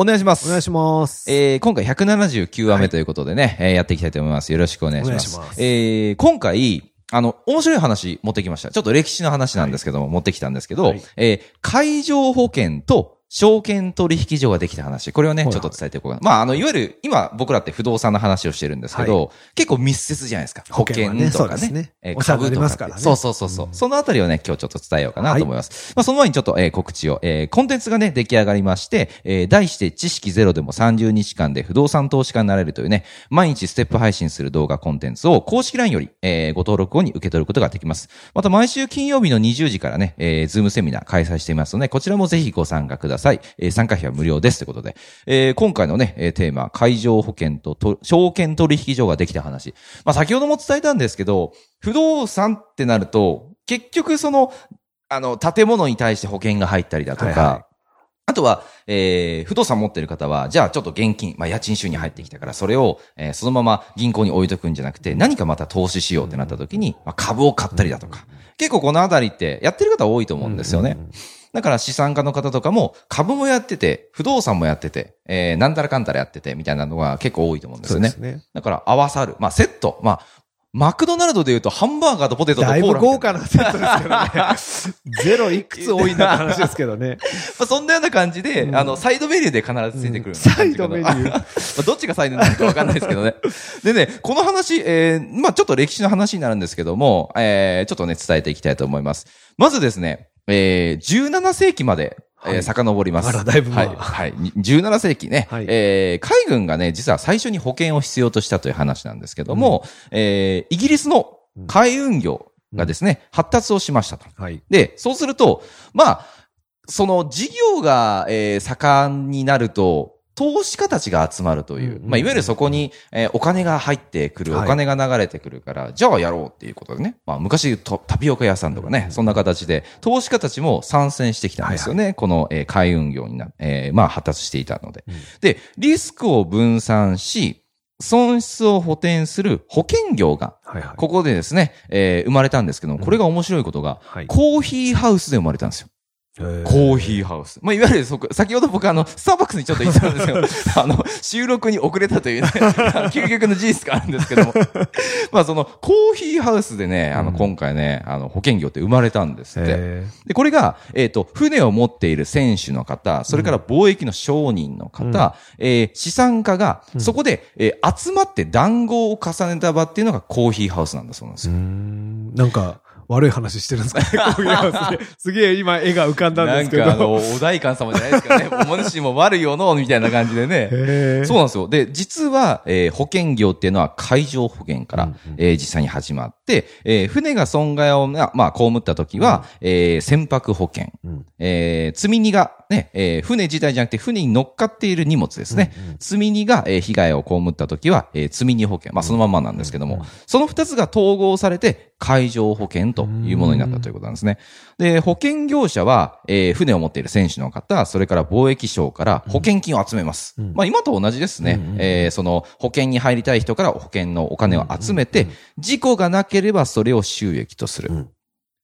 お願いします。お願いします。えー今回179話目ということでね、えーやっていきたいと思います。よろしくお願いします。ますえー今回、あの、面白い話持ってきました。ちょっと歴史の話なんですけども、持ってきたんですけど、はいえー海上保険と証券取引所ができた話。これをね、はいちょっと伝えていこうかな。まあ、あの、いわゆる、今僕らって不動産の話をしてるんですけど、結構密接じゃないですか。保険とかね。そうですねえー株とかからねそうそうそうそう。そのあたりをね、今日ちょっと伝えようかなと思います。まあ、その前にちょっと、えー告知を、えーコンテンツがね、出来上がりまして、えー題して知識ゼロでも30日間で不動産投資家になれるというね、毎日ステップ配信する動画コンテンツを公式 LINE より、えーご登録後に受け取ることができます。また毎週金曜日の20時からね、えーズームセミナー開催していますので、こちらもぜひご参加ください。えー参加費は無料です。ということで、えー今回のね、えーテーマ、海上保険とと証券取引所ができた話。まあ、先ほども伝えたんですけど、不動産ってなると、結局その、あの、建物に対して保険が入ったりだとか、はいはい。あとは、えー、不動産持ってる方は、じゃあちょっと現金、まあ家賃収入入ってきたから、それを、えーそのまま銀行に置いとくんじゃなくて、何かまた投資しようってなった時に、まあ、株を買ったりだとか、結構このあたりってやってる方多いと思うんですよね。だから資産家の方とかも株もやってて、不動産もやってて、えー、なんたらかんたらやってて、みたいなのが結構多いと思うんですよね。そうですね。だから合わさる。まあセット。まあ、マクドナルドで言うとハンバーガーとポテトとコーラみたいな。ぶ豪華なセットですけどね。ゼロいくつ多いんだって話ですけどね。まあ、そんなような感じで、うんあの、サイドメニューで必ずついてくる、サイドメニュー。まあどっちがサイドなのかわかんないですけどね。でね、この話、えー、まあちょっと歴史の話になるんですけども、えー、ちょっとね、伝えていきたいと思います。まずですね、えー、17世紀まで、えーはい遡ります。あらだいぶまはい。あはい。に17世紀ね。はいえー、海軍がね、実は最初に保険を必要としたという話なんですけども、えー、イギリスの海運業がですね、発達をしましたと。はい。で、そうすると、まあ、その事業が、えー盛んになると、投資家たちが集まるという、うんうんまあ、いわゆるそこに、えーお金が入ってくる、はいお金が流れてくるから、じゃあやろうっていうことでね。まあ、昔タピオカ屋さんとかね、そんな形で、投資家たちも参戦してきたんですよね。この、えー海運業にな、えーまあ、発達していたので。うんで、リスクを分散し、損失を補填する保険業が、はいはい。ここでですね、えー生まれたんですけども、これが面白いことが、はい。コーヒーハウスで生まれたんですよ。ココーヒーハウス。まあ、いわゆるそこ、先ほど僕あの、スターバックスにちょっと言ったんですよ。あの、収録に遅れたというね、究極の事実があるんですけども。まあ、その、コーヒーハウスでね、あの、うん今回ね、あの、保険業って生まれたんですって。へで、これが、えっ、と、船を持っている選手の方、それから貿易の商人の方、えー資産家が、そこで、えー集まって談合を重ねた場っていうのがコーヒーハウスなんだそうなんですーうよ。ーん。なんか、悪い話してるんですかね。すげえ今絵が浮かんだんですけど。なんかあの、お代官様じゃないですかね。お主も悪いよの、みたいな感じでね。そうなんですよ。で、実は、えー保険業っていうのは海上保険から、うんうんえー実際に始まって、えー船が損害を、まあ、まあ、被った時は、えー船舶保険。うんえー積み荷が、ね、えー船自体じゃなくて船に乗っかっている荷物ですね。うんうん積み荷が、えー被害を被った時は、えー積み荷保険。まあ、そのまんまなんですけども、その二つが統合されて、海上保険というものになったということなんですね。で、保険業者は、えー船を持っている選手の方、それから貿易省から保険金を集めます。うんまあ、今と同じですね。うんうんえーその保険に入りたい人から保険のお金を集めて、事故がなければそれを収益とする。うん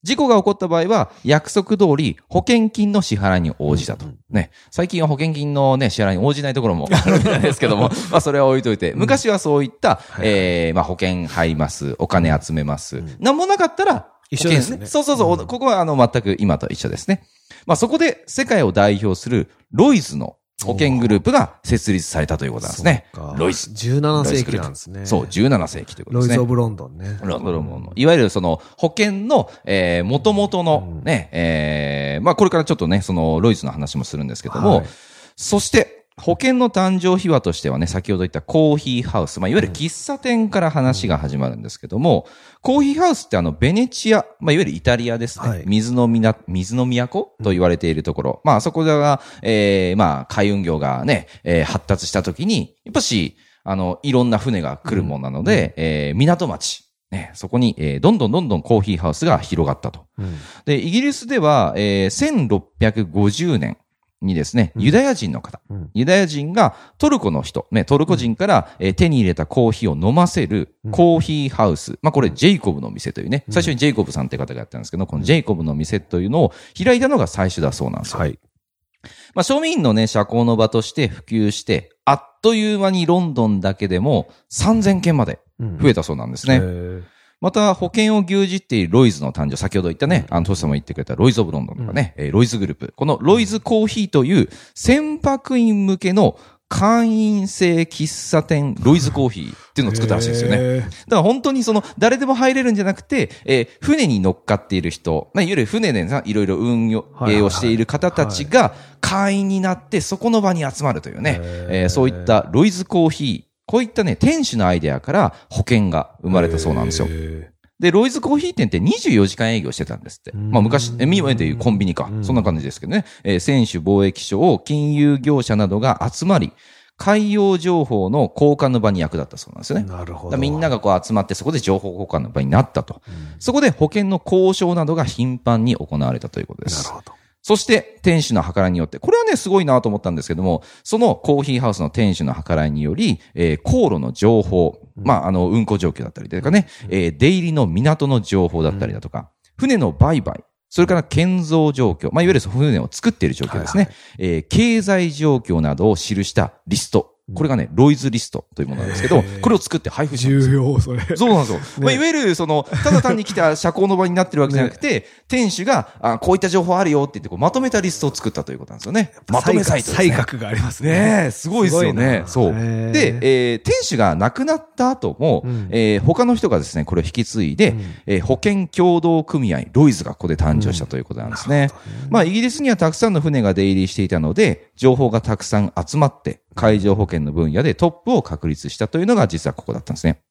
事故が起こった場合は、約束通り保険金の支払いに応じたと。ね。最近は保険金のね、支払いに応じないところも あるみたいですけども、まあそれは置いといて、昔はそういった、はいえーまあ保険入ります、お金集めます。なんもなかったら、一緒ですねそうそうそう、ここはあの全く今と一緒ですね。まあそこで世界を代表するロイズの保険グループが設立されたということなんですね。ロイズ。17世紀なんですね。そう、17世紀ということですね。ロイズ・オブ・ロンドンね。ロンドンの、いわゆるその保険の、えー、元々のね、えー、まあこれからちょっとね、そのロイズの話もするんですけども、はいそして、保険の誕生秘話としてはね、先ほど言ったコーヒーハウス、まあ、いわゆる喫茶店から話が始まるんですけども、コーヒーハウスってあの、ベネチア、まあ、いわゆるイタリアですね。はい水のみな、水の都と言われているところ。まあ、そこが、えー、まあ、海運業がね、えー発達した時に、やっぱし、あの、いろんな船が来るもんなので、えー港町、ね、そこに、えーどんどんどんどんコーヒーハウスが広がったと。うんで、イギリスでは、えー1650年にですね、ユダヤ人の方、うん。ユダヤ人がトルコの人、ね、トルコ人から、えー手に入れたコーヒーを飲ませるコーヒーハウス。まあ、これ、ジェイコブの店というね、最初にジェイコブさんって方がやったんですけど、このジェイコブの店というのを開いたのが最初だそうなんですよ。はい。まあ、庶民のね、社交の場として普及して、あっという間にロンドンだけでも3000件まで増えたそうなんですね。ね。また、保険を牛耳っているロイズの誕生、先ほど言ったね、あの、トシさんも言ってくれたロイズ・オブ・ロンドンとかね、えーロイズグループ。このロイズコーヒーという船舶員向けの会員制喫茶店、ロイズコーヒーっていうのを作ったらしいんですよね。だから本当にその、誰でも入れるんじゃなくて、えー船に乗っかっている人、まあ、いわゆる船でさ、いろいろ運用はいはいはい。をしている方たちが会員になって、そこの場に集まるというね、えーそういったロイズコーヒー、こういったね、店主のアイデアから保険が生まれたそうなんですよで、ロイズコーヒー店って24時間営業してたんですって。んまあ昔、え今でいうコンビニか。そんな感じですけどね。えー選手貿易所、金融業者などが集まり、海洋情報の交換の場に役立ったそうなんですよね。なるほど。みんながこう集まってそこで情報交換の場になったと。そこで保険の交渉などが頻繁に行われたということです。なるほど。そして、店主の計らいによって、これはね、すごいなと思ったんですけども、そのコーヒーハウスの店主の計らいにより、えー航路の情報、まあ、あの、運航状況だったりとかね、えー出入りの港の情報だったりだとか、船の売買、それから建造状況、まあ、いわゆる船を作っている状況ですね、えー経済状況などを記したリスト。これがね、ロイズリストというものなんですけどこれを作って配布したんですよ重要、それ。そうなんですよ。まあ、いわゆる、その、ただ単に来た社交の場になってるわけじゃなくて、店主が、あ、こういった情報あるよって言って、こう、まとめたリストを作ったということなんですよね。まとめサイトね。才覚がありますね。ねえ、すごいですよね。そう。で、えー店主が亡くなった後も、うんえー他の人がですね、これを引き継いで、うんえー保険協同組合、ロイズがここで誕生したということなんですね。まあ、イギリスにはたくさんの船が出入りしていたので、情報がたくさん集まって、海上保険の分野でトップを確立したというのが実はここだったんですね。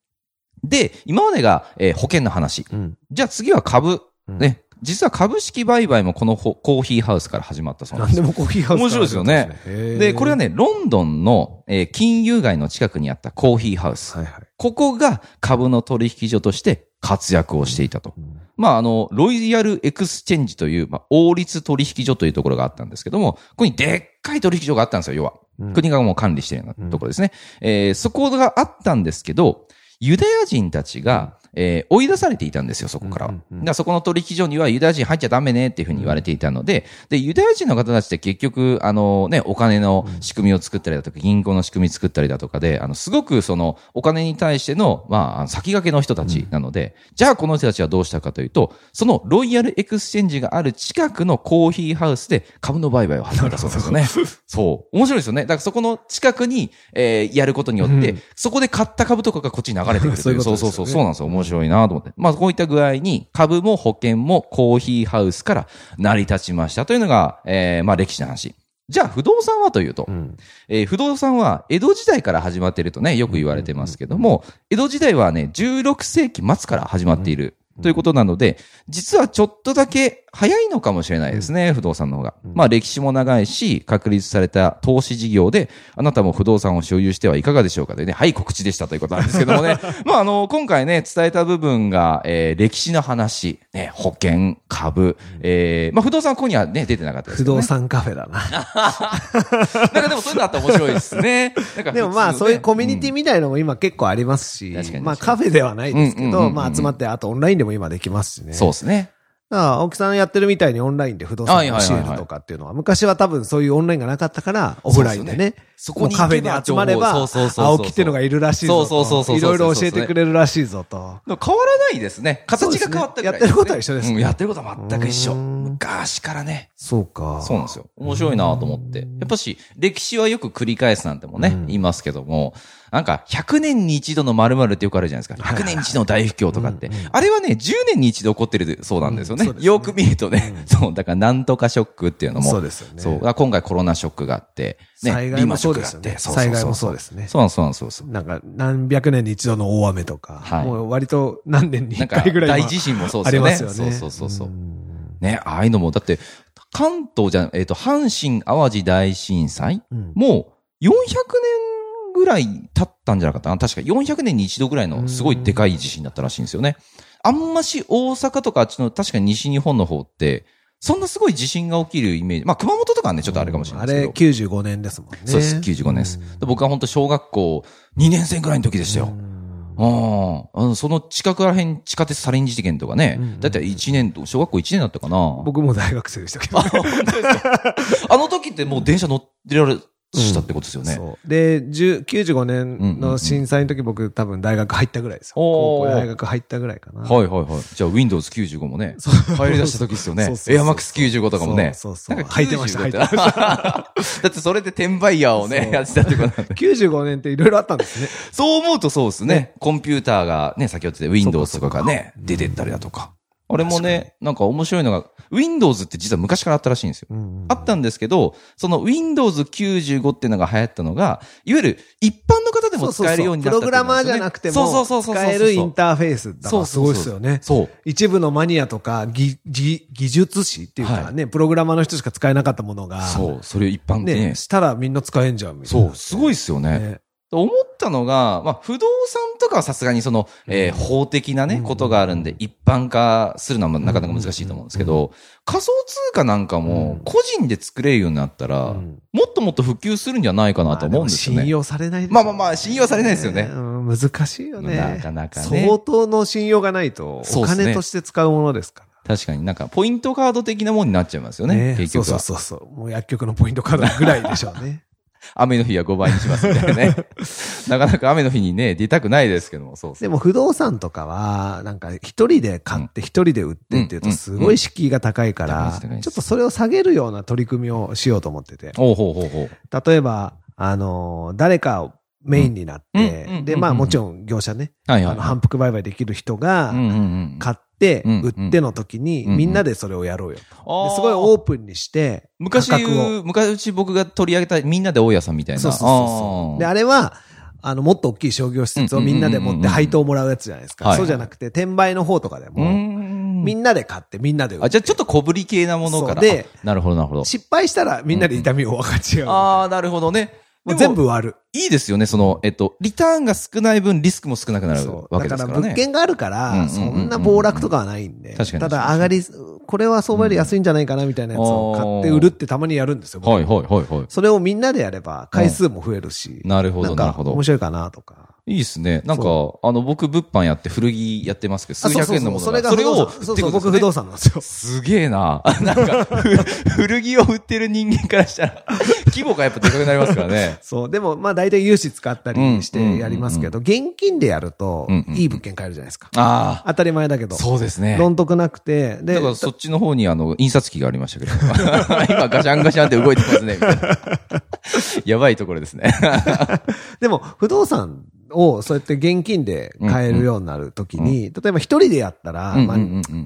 で、今までが、えー保険の話。うん。じゃあ次は株。うんね。実は株式売買もこのほコーヒーハウスから始まったそうなん何ですでもコーヒーハウス面白いですよねねで、これは、ね、ロンドンの、えー金融街の近くにあったコーヒーハウス。はいはい。ここが株の取引所として活躍をしていたと。うんまあ、あの、ロイヤルエクスチェンジという、まあ、王立取引所というところがあったんですけども、ここにでっかい取引所があったんですよ、要は。うん国がもう管理しているようなところですね。えーそこがあったんですけど、ユダヤ人たちが、えー追い出されていたんですよ、そこからは。うんうんうんだからそこの取引所にはユダヤ人入っちゃダメねっていうふうに言われていたので、で、ユダヤ人の方たちって結局、あのね、お金の仕組みを作ったりだとか、銀行の仕組み作ったりだとかで、あの、すごくその、お金に対しての、まあ先駆けの人たちなので、じゃあこの人たちはどうしたかというと、そのロイヤルエクスチェンジがある近くのコーヒーハウスで株の売買を始めたそうですよね。そう。面白いですよね。だからそこの近くに、えーやることによって、うんそこで買った株とかがこっちに流れてくるという。そうそうそう。そうなんですよ。面白いなと思って。まあこういった具合に、株も保険もコーヒーハウスから成り立ちましたというのが、えーまあ歴史の話。じゃあ不動産はというと、うん。えー不動産は江戸時代から始まっているとね、よく言われてますけども、江戸時代はね、16世紀末から始まっているということなので、実はちょっとだけ早いのかもしれないですね、不動産の方が。まあ歴史も長いし、確立された投資事業で、あなたも不動産を所有してはいかがでしょうかというね、はい、告知でしたということなんですけどもね。まああの、今回ね、伝えた部分が、えー歴史の話、ね、保険、株、えーまあ不動産はここにはね、出てなかったですけどね。不動産カフェだな。なんかでもそういうのあったら面白いですね。でもまあ、そういうコミュニティみたいのも今結構ありますしまあカフェではないですけど、まあ集まって、あとオンラインでも今できますしね。そうですね。だから青木さんやってるみたいにオンラインで不動産を教えるとかっていうのは、昔は多分そういうオンラインがなかったから、オフラインでね。そこにカフェに集まれば、そうそうそうそう青木っていうのがいるらしいぞと。そうそうそうそういろいろ教えてくれるらしいぞと。変わらないですね。形が変わったぐらいねやってることは一緒ですねうんやってることは全く一緒。うん昔からね。そうか。そうなんですよ。面白いなと思って。やっぱし、歴史はよく繰り返すなんてもね、うん言いますけども、なんか、100年に一度の〇〇ってよくあるじゃないですか。100年に一度の大不況とかって。あれはね、10年に一度起こってるそうなんですよね。よく見るとね。そう、だからなんとかショックっていうのも。そうですよねそう。今回コロナショックがあって、ね、災害もそうですよね災害もそうですねそうなんそうなんそうなんか、何百年に一度の大雨とか、はいもう割と何年に一回ぐらいは大地震もそうでありすよね。ますよね。そうそうそうね、ああいうのも、だって、関東じゃ、えっ、と、阪神淡路大震災、うんもう400年ぐらい経ったんじゃなかったかな？確か400年に一度ぐらいのすごいでかい地震だったらしいんですよね。あんまし大阪とかあっちの確かに西日本の方って、そんなすごい地震が起きるイメージ。まあ熊本とかはね、ちょっとあれかもしれないあですけれど。95年ですもんね。そうです、95年です。で僕は本当小学校2年生ぐらいの時でしたよ。ああ、その近くら辺地下鉄サリン事件とかね、だいたい1年と、小学校1年だったかな。僕も大学生でしたけど。あ の時ってもう電車乗ってられしたってことですよね。そう。で、10 95年の震災の時僕多分大学入ったぐらいですよ。高校大学入ったぐらいかな。はいはいはい。じゃあ Windows 95もね、入り出した時ですよねそうそう。そうそう AirMax95 とかもね。そうそうそうなんか入ってました95入ってま だってそれで転売ヤーをね、やってたってことなんで。95年っていろいろあったんですね。そう思うとそうですね。コンピューターがね、先ほど言って Windows とかがね、出てったりだとか。あれもね、なんか面白いのが、Windows って実は昔からあったらしいんですよ。あったんですけど、その Windows 95っていうのが流行ったのが、いわゆる一般の方でも使えるようになったプログラマーじゃなくても、使えるインターフェースだからすごいですよね。そう。一部のマニアとか、技、技技術士っていうかね、プログラマーの人しか使えなかったものが、そう。それを一般的にねね、したらみんな使えんじゃん、みたいな。そう、すごいですよね。ね思ったのが、まあ、不動産とかはさすがにその、えー法的なね、ことがあるんで、一般化するのはなかなか難しいと思うんですけど、仮想通貨なんかも、個人で作れるようになったら、んもっともっと普及するんじゃないかなと思うんですよね。信用されないですよまあまあまあ信用されないですよねうん難しいよね。なかなかね相当の信用がないと、お金として使うものですから。確かになんか、ポイントカード的なもんになっちゃいますよね、結局は。そうそうそうそう。もう薬局のポイントカードぐらいでしょうね。雨の日は5倍にしますみたいなね。なかなか雨の日にね、出たくないですけども、そうそう。でも不動産とかは、なんか一人で買って一人で売ってっていうとすごい敷居が高いから、ちょっとそれを下げるような取り組みをしようと思ってて。ほうほうほうほう。例えば、あの、誰かをメインになってで、まあもちろん業者ね、はいはいあの反復売買できる人が。買っ売っての時にみんなでそれをやろうよすごいオープンにして、昔。昔僕が取り上げたみんなで大家さんみたいな。そうそうそう。で、あれは、あの、もっと大きい商業施設をみんなで持って配当をもらうやつじゃないですか。はいそうじゃなくて、転売の方とかでも、んみんなで買ってみんなで売ってあ、じゃあちょっと小ぶり系なものかであなるほど、なるほど。失敗したらみんなで痛みを分かち合う。ああ、なるほどね。もう全部割る。いいですよね。その、えっと、リターンが少ない分リスクも少なくなる。わけだかですかららね。物件があるから、そんな暴落とかはないんで。確かにただ上がり、これは相場より安いんじゃないかなみたいなやつを買って売るってたまにやるんですよ。僕はいはいはいはい。それをみんなでやれば回数も増えるし。なるほどなるほど面白いかなとか。いいですね。なんか、あの、僕、物販やって古着やってますけど、数百円のものそれがそれを、そうそう、僕不動産なんですよ。すげえな。なんか、ふ古着を売ってる人間からしたら、規模がやっぱでかくなりますからね。そう。でも、まあ大体融資使ったりしてやりますけど、現金でやるといい物件買えるじゃないですか。あ当たり前だけあ、ど。そうですね。ロンとくなくて、でだか、らそっちの方にあの、印刷機がありましたけど。今ガシャンガシャンって動いてますね。やばいところですね。でも、不動産をそうやって現金で買えるようになるときに、例えば一人でやったら、まあ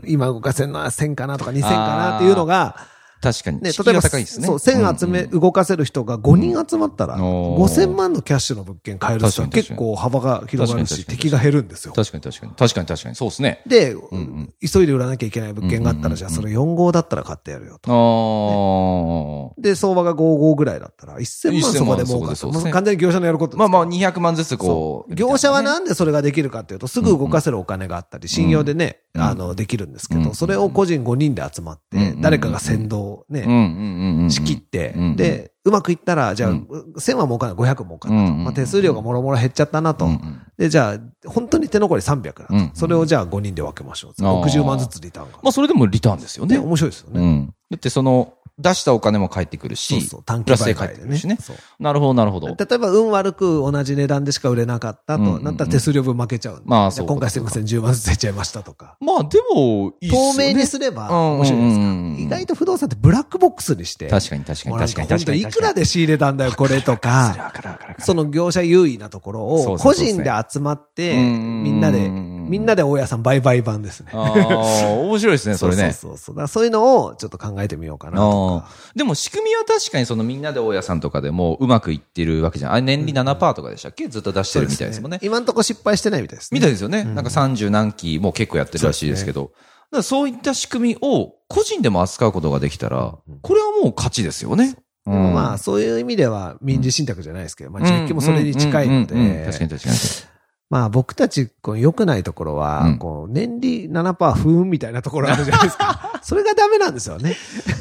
今動かせるのは1000かなとか2000かなっていうのが、確かに。ね、例えば、が高いですね。そう、1000集め、動かせる人が5人集まったら、うんおー5000万のキャッシュの物件買える人は結構幅が広がるし、敵が減るんですよ。確かに確かに。確かに確かに。そうですね。で、ん急いで売らなきゃいけない物件があったら、じゃあそれ4号だったら買ってやるよと。で、相場が5号ぐらいだったら、1000万そこで儲かった。そうですそうですもう完全に業者のやることまあまあ、200万ずつこう。業者はなんでそれができるかっていうと、すぐ動かせるお金があったり、信用でね、あの、できるんですけうんど、それを個人5人で集まってうん、誰かが先導ね。仕切ってうん、で、うまくいったら、じゃあ、うん1000は儲かんない、500儲かないと。まあ手数料がもろもろ減っちゃったなと。で、じゃあ、本当に手残り300だうんと。それをじゃあ5人で分けましょう。あー60万ずつリターンが。まあ、それでもリターンですよね、ね。面白いですよね。うん。だってその、出したお金も返ってくるし、そうそう、短期プラスで売買でね返ってくるしね。。なるほど、なるほど。例えば、運悪く同じ値段でしか売れなかったとうんうんうんなったら手数料分負けちゃうんで。まあそう今回すいません、10万ずつ出ちゃいましたとか。まあ、でも、いいっすよ透ね。明にすればうん面白いですか？うんうんうん意外と不動産ってブラックボックスにして。確かに確かに確かに確かに。いくらで仕入れたんだよ、これとわか。その業者優位なところを、個人で集まって、うんみんなで、うんみんなで大家さん売買版ですね。ああ、面白いですね、それね。そうそうそう。そういうのをちょっと考えてみようかなとでも仕組みは確かにそのみんなで大家さんとかでもうまくいってるわけじゃん。あれ年利7%とかでしたっけ？ずっと出してるみたいですもんね。今んとこ失敗してないみたいですね。みたいですよね。なんか30何期もう結構やってるらしいですけど。だからそういった仕組みを個人でも扱うことができたら、これはもう勝ちですよね。うんまあ、そういう意味では民事信託じゃないですけど、まあ、実機もそれに近いのうんうんうんうんで確か、に確かに。まあ僕たち、こう良くないところは、うんこう、年利7%不運みたいなところあるじゃないですか。それがダメなんですよね。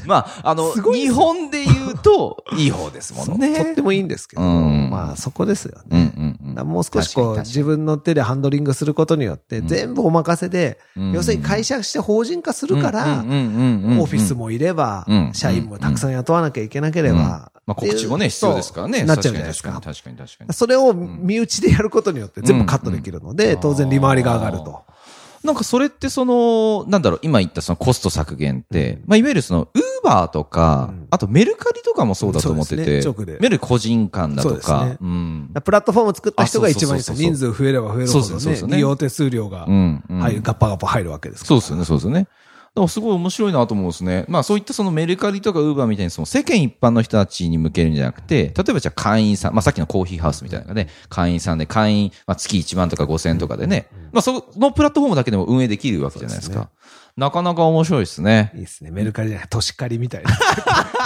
まあ、あの、日本で言うと、いい方ですもんね。とってもいいんですけど、うん。まあそこですようんね。もう少しこう、自分の手でハンドリングすることによって、うん。全部お任せで、うん。要するに会社して法人化するから、オフィスもいればうん、社員もたくさん雇わなきゃいけなけれうん。ば、まあ告知もね、必要ですからね。なっちゃうじゃないですか。確かに確かに。確かに。それを身内でやることによって全部カットできるので、当然利回りが上がると。なんかそれってその、なんだろう、今言ったそのコスト削減って、まあいわゆるその、ウーバーとか、うんあとメルカリとかもそうだと思ってて、ね直でいわゆる個人間だとか、ねうん。プラットフォームを作った人が一番いい人数増えれば増えるほどね、そうそうね利用手数料がうん。うん入る、ガッパガッパ入るわけですから。そうですよね、そうですよね。でもすごい面白いなと思うんですね。まあそういったそのメルカリとかウーバーみたいにその世間一般の人たちに向けるんじゃなくて、例えばじゃあ会員さん、まあさっきのコーヒーハウスみたいなのがね、会員さんで会員、まあ月1万とか5千とかでね、まあそのプラットフォームだけでも運営できるわけじゃないですか。なかなか面白いですね。いいですね。メルカリじゃない、都市借りみたいな。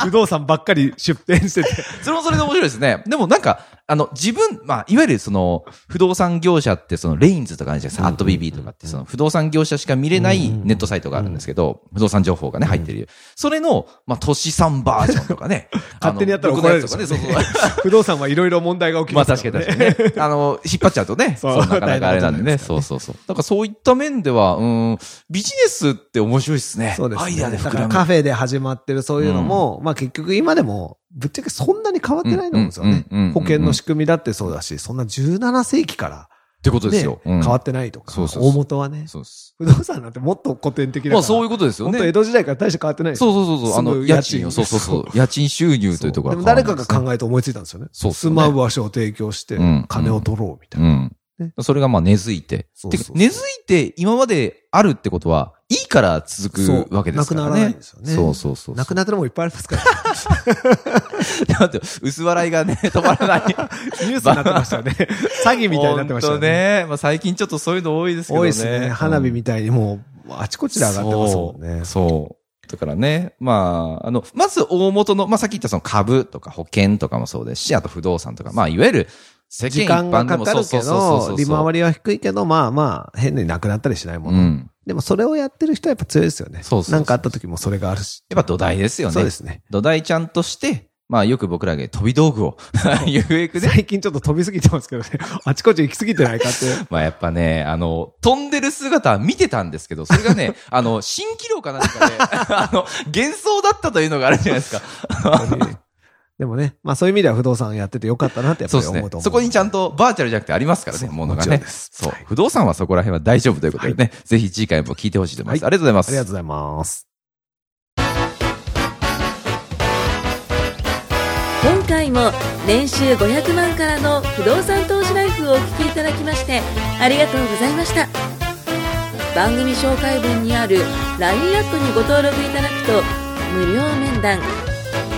不動産ばっかり出店してて。それもそれで面白いですね。でもなんか、あの、自分、まあ、いわゆるその、不動産業者ってその、レインズとかあるじゃないですか、アット BB とかって、その、不動産業者しか見れないネットサイトがあるんですけど、不動産情報がね、入ってる。それの、まあ、都市産バージョンとかね。勝手にやったら怒られるとかね、そうそう。不動産はいろいろ問題が起きまあます確か。に確かにね。あの、引っ張っちゃうとね。そそうう、なかなかあれなんでねそうそうそう。だからそういった面では、うん、ビジネスって面白いですね。そうですね。アイデアでだ膨む。かららカフェで始まってるそういうのも、まあ結局今でも、ぶっちゃけそんなに変わってないと思うんですよねうんうんうんうん。保険の仕組みだってそうだし、そんな17世紀から、ってことですねよ。うん変わってないとか、そうそう大元はね。そうです。不動産なんてもっと古典的だから。まあそういうことですよね。本当江戸時代から大して変わってないですよそうそうそうそう。あの、家賃を、そうそうそう。家賃収入というところでも誰かがえ考えて思いついたんですよね。そう住まう場所を提供してうん、金を取ろうみたいな。うんね。それがまあ根付いて。根付いて今まであるってことは、いいから続そうくわけですからね。なくならないんですよねそうそうそう。なくなってるもんいっぱいありますから。だって、薄笑いがね、止まらない。ニュースになってましたよね。詐欺みたいになってましたね。ね。まあ最近ちょっとそういうの多いですけどね。多いですね。花火みたいにもう、あちこちで上がってますもんね。そう。そう。だからね、まあ、あの、まず大元の、まあさっき言ったその株とか保険とかもそうですし、あと不動産とか、まあいわゆる世間時一般間がでもかかるけど、利回り。りは低いけど、まあまあ、変になくなったりしないもの。うん。でもそれをやってる人はやっぱ強いですよね。そうそうなんかあった時もそれがあるし。やっぱ土台ですよね。そうですね。土台ちゃんとして、まあよく僕らが飛び道具をゆえ くね。最近ちょっと飛びすぎてますけどね。あちこち行きすぎてないかって。まあやっぱね、あの、飛んでる姿は見てたんですけど、それがね、あの、蜃気楼かなんかで、あの、幻想だったというのがあるじゃないですか。でもね、まあそういう意味では不動産やっててよかったなってやっぱそうですねり思うと思う。。そこにちゃんとバーチャルじゃなくてありますからね、ものがねそうはい。不動産はそこら辺は大丈夫ということでね、ぜひ次回も聞いてほしいと思います。はいありがとうございます。ありがとうございます。今回も年収500万からの不動産投資ライフをお聞きいただきましてありがとうございました番組紹介文にある LINE アットにご登録いただくと無料面談